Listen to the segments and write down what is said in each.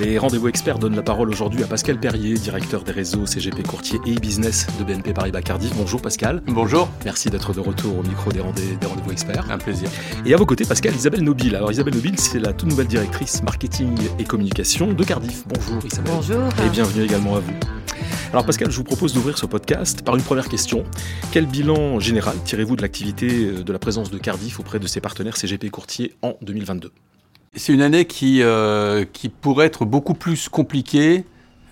Les rendez-vous experts donnent la parole aujourd'hui à Pascal Perrier, directeur des réseaux CGP Courtier et e-business de BNP Paribas Cardiff. Bonjour Pascal. Bonjour. Merci d'être de retour au micro des, rendez-vous experts. Un plaisir. Et à vos côtés, Pascal, Isabelle Nobile. Alors Isabelle Nobile, c'est la toute nouvelle directrice marketing et communication de Cardiff. Bonjour Isabelle. Bonjour. Et bienvenue également à vous. Alors Pascal, je vous propose d'ouvrir ce podcast par une première question. Quel bilan général tirez-vous de l'activité de la présence de Cardiff auprès de ses partenaires CGP Courtier en 2022 c'est une année qui, euh, qui pourrait être beaucoup plus compliquée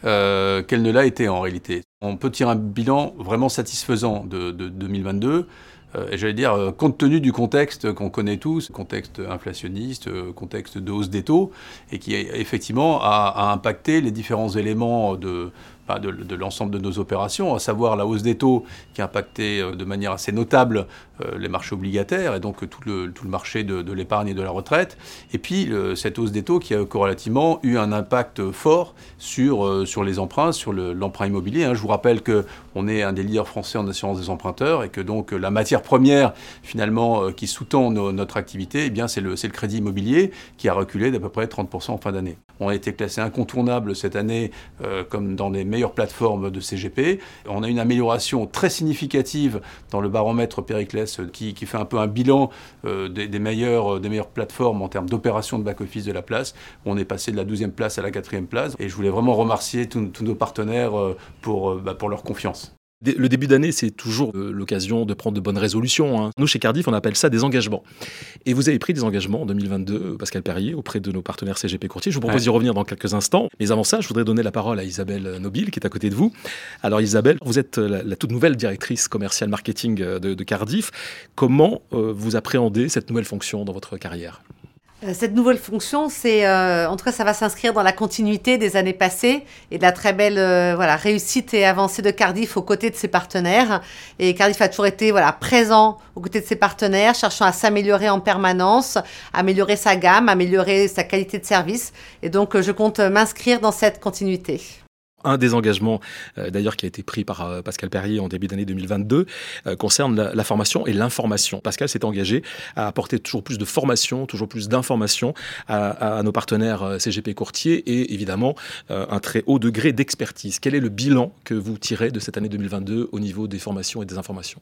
euh, qu'elle ne l'a été en réalité. On peut tirer un bilan vraiment satisfaisant de, 2022. Euh, et j'allais dire, compte tenu du contexte qu'on connaît tous, contexte inflationniste, contexte de hausse des taux, et qui effectivement a impacté les différents éléments de, de, l'ensemble de nos opérations, à savoir la hausse des taux qui a impacté euh, de manière assez notable euh, les marchés obligataires et donc tout le, tout le marché de, l'épargne et de la retraite. Et puis cette hausse des taux qui a corrélativement eu un impact fort sur, euh, sur les emprunts, sur l'emprunt immobilier. Hein. Je vous rappelle qu'on est un des leaders français en assurance des emprunteurs et que donc la matière première finalement qui sous-tend notre activité, eh bien c'est le, le crédit immobilier qui a reculé d'à peu près 30% en fin d'année. On a été classé incontournable cette année comme dans les meilleures plateformes de CGP. On a une amélioration très significative dans le baromètre Periclès qui, fait un peu un bilan euh, des, meilleures, des meilleures plateformes en termes d'opération de back-office de la place. On est passé de la 12e place à la 4e place. Et je voulais vraiment remercier tous, nos partenaires euh, pour, euh, bah, pour leur confiance. Le début d'année, c'est toujours euh, l'occasion de prendre de bonnes résolutions. Hein. Nous, chez Cardiff, on appelle ça des engagements. Et vous avez pris des engagements en 2022, Pascal Perrier, auprès de nos partenaires CGP Courtier. Je vous propose d'y revenir dans quelques instants. Mais avant ça, je voudrais donner la parole à Isabelle Nobile, qui est à côté de vous. Alors Isabelle, vous êtes euh, la, toute nouvelle directrice commerciale marketing euh, de, Cardiff. Comment vous appréhendez cette nouvelle fonction dans votre carrière? euh, cette nouvelle fonction, c'est, euh, en tout cas, ça va s'inscrire dans la continuité des années passées et de la très belle euh, voilà, réussite et avancée de Cardiff aux côtés de ses partenaires. Et Cardiff a toujours été voilà, présent aux côtés de ses partenaires, cherchant à s'améliorer en permanence, améliorer sa gamme, améliorer sa qualité de service. Et donc, je compte m'inscrire dans cette continuité. Un des engagements, euh, d'ailleurs, qui a été pris par euh, Pascal Perrier en début d'année 2022, euh, concerne la, formation et l'information. Pascal s'est engagé à apporter toujours plus de formation, toujours plus d'informations à, à, nos partenaires CGP Courtier et évidemment un très haut degré d'expertise. Quel est le bilan que vous tirez de cette année 2022 au niveau des formations et des informations?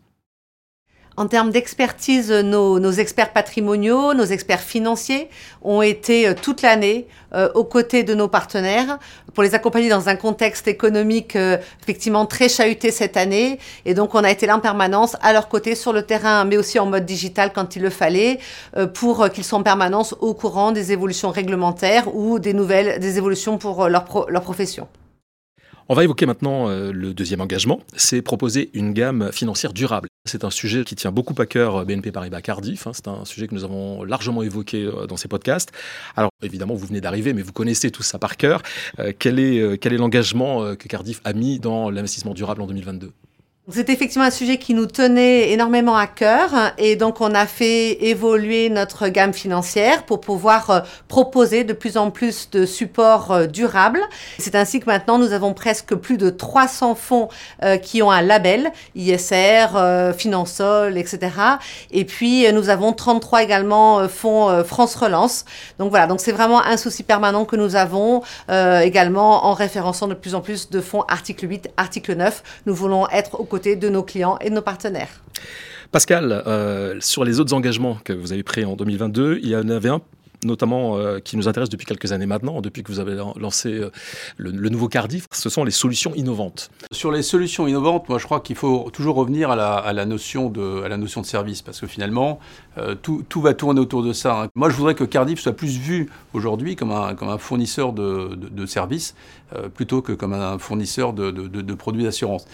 En termes d'expertise, nos, experts patrimoniaux, nos experts financiers ont été euh, toute l'année euh, aux côtés de nos partenaires pour les accompagner dans un contexte économique euh, effectivement très chahuté cette année. Et donc, on a été là en permanence à leur côté sur le terrain, mais aussi en mode digital quand il le fallait, pour qu'ils soient en permanence au courant des évolutions réglementaires ou des nouvelles, des évolutions pour leur, leur profession. On va évoquer maintenant euh, le deuxième engagement, c'est proposer une gamme financière durable. C'est un sujet qui tient beaucoup à cœur euh, BNP Paribas Cardiff, hein. c'est un sujet que nous avons largement évoqué euh, dans ces podcasts. Alors évidemment, vous venez d'arriver, mais vous connaissez tout ça par cœur. quel est, quel est l'engagement que Cardiff a mis dans l'investissement durable en 2022 c'est effectivement un sujet qui nous tenait énormément à cœur et donc on a fait évoluer notre gamme financière pour pouvoir euh, proposer de plus en plus de supports euh, durables. C'est ainsi que maintenant nous avons presque plus de 300 fonds euh, qui ont un label ISR, Finansol, etc. Et puis nous avons 33 également fonds France Relance. Donc voilà, donc c'est vraiment un souci permanent que nous avons également en référençant de plus en plus de fonds article 8, article 9. Nous voulons être au côté de nos clients et de nos partenaires. Pascal, euh, sur les autres engagements que vous avez pris en 2022, il y en avait un notamment euh, qui nous intéresse depuis quelques années maintenant, depuis que vous avez lancé euh, le, nouveau Cardiff, ce sont les solutions innovantes. Sur les solutions innovantes, moi je crois qu'il faut toujours revenir à la, notion, de, la notion de service, parce que finalement, euh, tout, va tourner autour de ça. Hein. Moi je voudrais que Cardiff soit plus vu aujourd'hui comme un, fournisseur de, services, plutôt que comme un fournisseur de, produits d'assurance.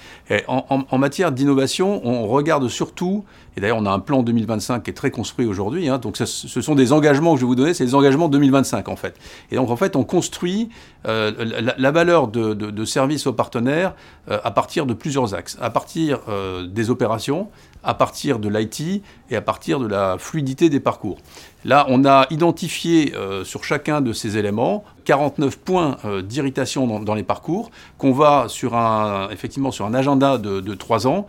En, matière d'innovation, on regarde surtout, et d'ailleurs on a un plan 2025 qui est très construit aujourd'hui, hein, donc ce sont des engagements que je vais vous donner c'est les engagements 2025 en fait. Et donc en fait, on construit euh, la, valeur de, service aux partenaires euh, à partir de plusieurs axes. À partir euh, des opérations, à partir de l'IT et à partir de la fluidité des parcours. Là, on a identifié sur chacun de ces éléments 49 points d'irritation dans, les parcours qu'on va sur un, effectivement sur un agenda de, de 3 ans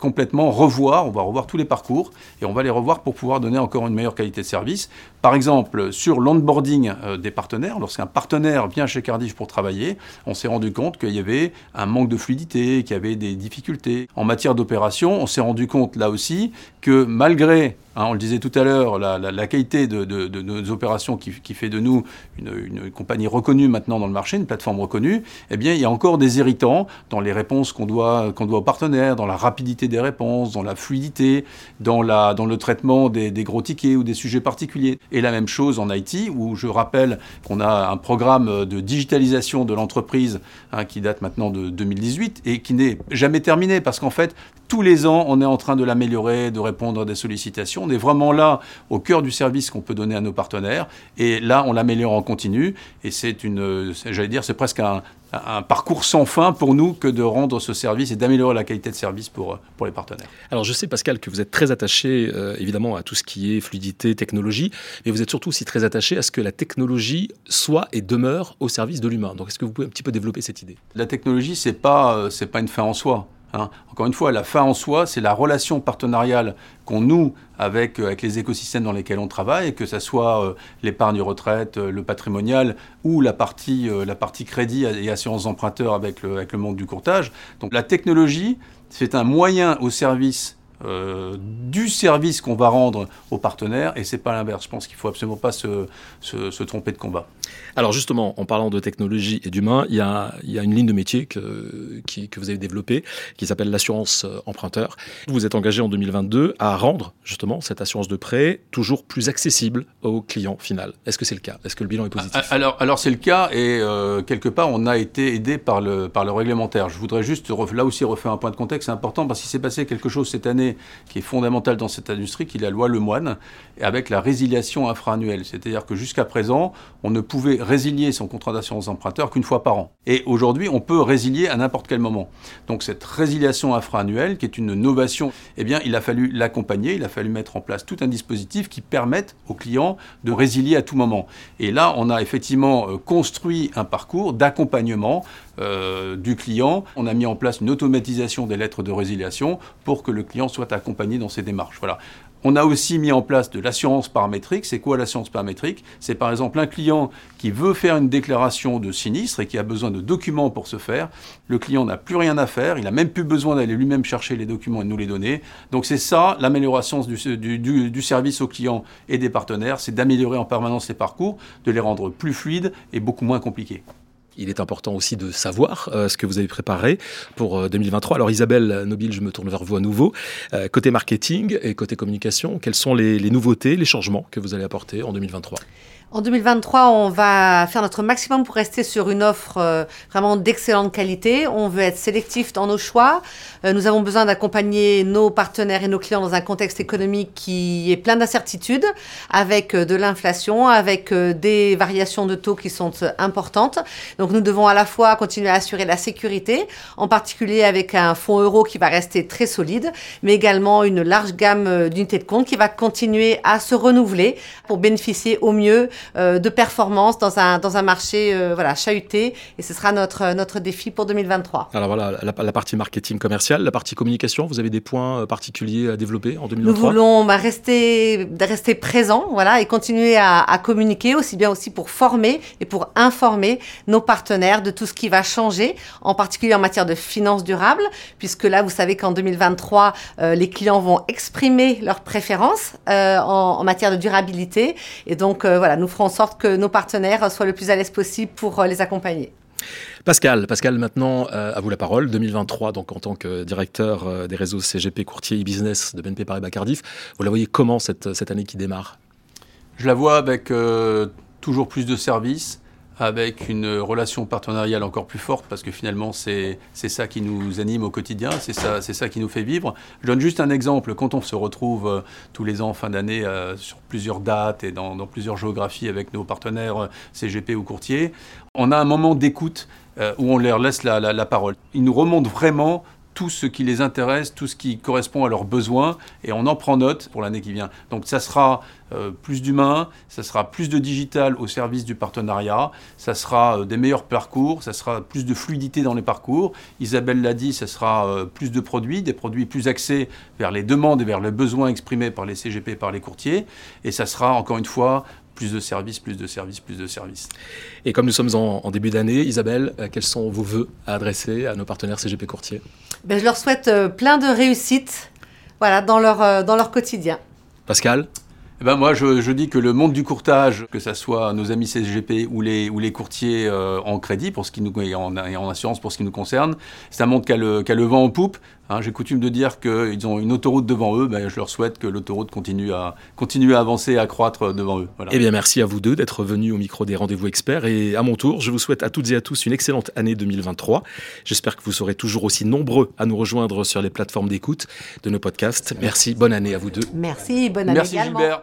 complètement revoir. On va revoir tous les parcours et on va les revoir pour pouvoir donner encore une meilleure qualité de service. Par exemple, sur l'onboarding des partenaires, lorsqu'un partenaire vient chez Cardiff pour travailler, on s'est rendu compte qu'il y avait un manque de fluidité, qu'il y avait des difficultés. En matière d'opération, on s'est rendu compte là aussi que malgré Hein, on le disait tout à l'heure, la, qualité de, nos opérations qui, fait de nous une, compagnie reconnue maintenant dans le marché, une plateforme reconnue, eh bien, il y a encore des irritants dans les réponses qu'on doit, aux partenaires, dans la rapidité des réponses, dans la fluidité, dans le traitement des, gros tickets ou des sujets particuliers. Et la même chose en IT, où je rappelle qu'on a un programme de digitalisation de l'entreprise hein, qui date maintenant de 2018 et qui n'est jamais terminé parce qu'en fait, tous les ans, on est en train de l'améliorer, de répondre à des sollicitations. On est vraiment là au cœur du service qu'on peut donner à nos partenaires. Et là, on l'améliore en continu. Et c'est une, j'allais dire, c'est presque un, parcours sans fin pour nous que de rendre ce service et d'améliorer la qualité de service pour, pour les partenaires. Alors je sais Pascal que vous êtes très attaché euh, évidemment à tout ce qui est fluidité, technologie, mais vous êtes surtout aussi très attaché à ce que la technologie soit et demeure au service de l'humain. Donc est-ce que vous pouvez un petit peu développer cette idée? La technologie, c'est pas, euh, pas une fin en soi. Hein. Encore une fois, la fin en soi, c'est la relation partenariale qu'on noue avec, euh, avec les écosystèmes dans lesquels on travaille, que ce soit euh, l'épargne retraite, euh, le patrimonial ou la partie, la partie crédit et assurance emprunteur avec le, avec le monde du courtage. Donc la technologie, c'est un moyen au service euh, du service qu'on va rendre aux partenaires et c'est pas l'inverse. Je pense qu'il faut absolument pas se, se, tromper de combat. Alors justement, en parlant de technologie et d'humain, il y a, il y a une ligne de métier que, qui, que vous avez développée qui s'appelle l'assurance euh, emprunteur. Vous êtes engagé en 2022 à rendre justement cette assurance de prêt toujours plus accessible au client final. Est-ce que c'est le cas? Est-ce que le bilan est positif? Alors, alors c'est le cas et euh, quelque part on a été aidé par le, par le réglementaire. Je voudrais juste là aussi refaire un point de contexte, c'est important parce qu'il s'est passé quelque chose cette année qui est fondamentale dans cette industrie, qui est la loi Lemoine, avec la résiliation infra-annuelle. C'est-à-dire que jusqu'à présent, on ne pouvait résilier son contrat d'assurance emprunteur qu'une fois par an. Et aujourd'hui, on peut résilier à n'importe quel moment. Donc cette résiliation infra-annuelle, qui est une novation, eh bien, il a fallu l'accompagner, il a fallu mettre en place tout un dispositif qui permette aux clients de résilier à tout moment. Et là, on a effectivement euh, construit un parcours d'accompagnement euh, du client. On a mis en place une automatisation des lettres de résiliation pour que le client soit accompagné dans ses démarches. Voilà. On a aussi mis en place de l'assurance paramétrique. C'est quoi l'assurance paramétrique? C'est par exemple un client qui veut faire une déclaration de sinistre et qui a besoin de documents pour ce faire. Le client n'a plus rien à faire, il n'a même plus besoin d'aller lui-même chercher les documents et de nous les donner. Donc c'est ça l'amélioration du, du, service aux clients et des partenaires, c'est d'améliorer en permanence les parcours, de les rendre plus fluides et beaucoup moins compliqués il est important aussi de savoir euh, ce que vous avez préparé pour 2023. Euh, Alors Isabelle Nobile, je me tourne vers vous à nouveau. Euh, côté marketing et côté communication, quelles sont les, nouveautés, les changements que vous allez apporter en 2023 en 2023, on va faire notre maximum pour rester sur une offre vraiment d'excellente qualité. On veut être sélectif dans nos choix. Nous avons besoin d'accompagner nos partenaires et nos clients dans un contexte économique qui est plein d'incertitudes, avec de l'inflation, avec des variations de taux qui sont importantes. Nous devons à la fois continuer à assurer la sécurité, en particulier avec un fonds euro qui va rester très solide, mais également une large gamme d'unités de compte qui va continuer à se renouveler pour bénéficier au mieux euh, de performance dans un, dans un marché euh, voilà, chahuté. Et ce sera notre, notre défi pour 2023. Alors voilà, la, partie marketing commercial, la partie communication, vous avez des points euh, particuliers à développer en 2023 Nous voulons bah, rester, rester présents voilà, et continuer à, à, communiquer, aussi bien aussi pour former et pour informer nos partenaires de tout ce qui va changer, en particulier en matière de finances durables, puisque là, vous savez qu'en 2023, les clients vont exprimer leurs préférences en, en, matière de durabilité. Et donc, voilà, nous ferons en sorte que nos partenaires soient le plus à l'aise possible pour euh, les accompagner. Pascal, Pascal, maintenant euh, à vous la parole. 2023, donc en tant que directeur euh, des réseaux CGP courtier e-business de BNP Paribas Cardiff, vous la voyez comment cette, cette année qui démarre? Je la vois avec toujours plus de services, avec une relation partenariale encore plus forte, parce que finalement, c'est ça qui nous anime au quotidien, c'est ça, ça qui nous fait vivre. Je donne juste un exemple. Quand on se retrouve euh, tous les ans, fin d'année, euh, sur plusieurs dates et dans, plusieurs géographies avec nos partenaires euh, CGP ou courtiers, on a un moment d'écoute où on leur laisse la, la parole. Ils nous remontent vraiment tout ce qui les intéresse, tout ce qui correspond à leurs besoins, et on en prend note pour l'année qui vient. Donc ça sera euh, plus d'humains, ça sera plus de digital au service du partenariat, ça sera euh, des meilleurs parcours, ça sera plus de fluidité dans les parcours. Isabelle l'a dit, ça sera euh, plus de produits, des produits plus axés vers les demandes et vers les besoins exprimés par les CGP, par les courtiers, et ça sera encore une fois plus de services, plus de services, plus de services. Et comme nous sommes en, début d'année, Isabelle, quels sont vos voeux à adresser à nos partenaires CGP Courtier ben, Je leur souhaite euh, plein de réussite voilà, dans, leur, euh, dans leur quotidien. Pascal? Eh ben moi, je, dis que le monde du courtage, que ce soit nos amis CGP ou les, ou les courtiers en crédit pour ce qui nous, et en, en, assurance pour ce qui nous concerne, c'est un monde qui a, le, qui a le vent en poupe. Hein, j'ai coutume de dire qu'ils ont une autoroute devant eux, ben, je leur souhaite que l'autoroute continue à, continue à avancer, à croître devant eux. Eh bien, merci à vous deux d'être venus au micro des rendez-vous experts. Et à mon tour, je vous souhaite à toutes et à tous une excellente année 2023. J'espère que vous serez toujours aussi nombreux à nous rejoindre sur les plateformes d'écoute de nos podcasts. Merci, bonne année à vous deux. Merci, bonne année merci, également. Gilbert.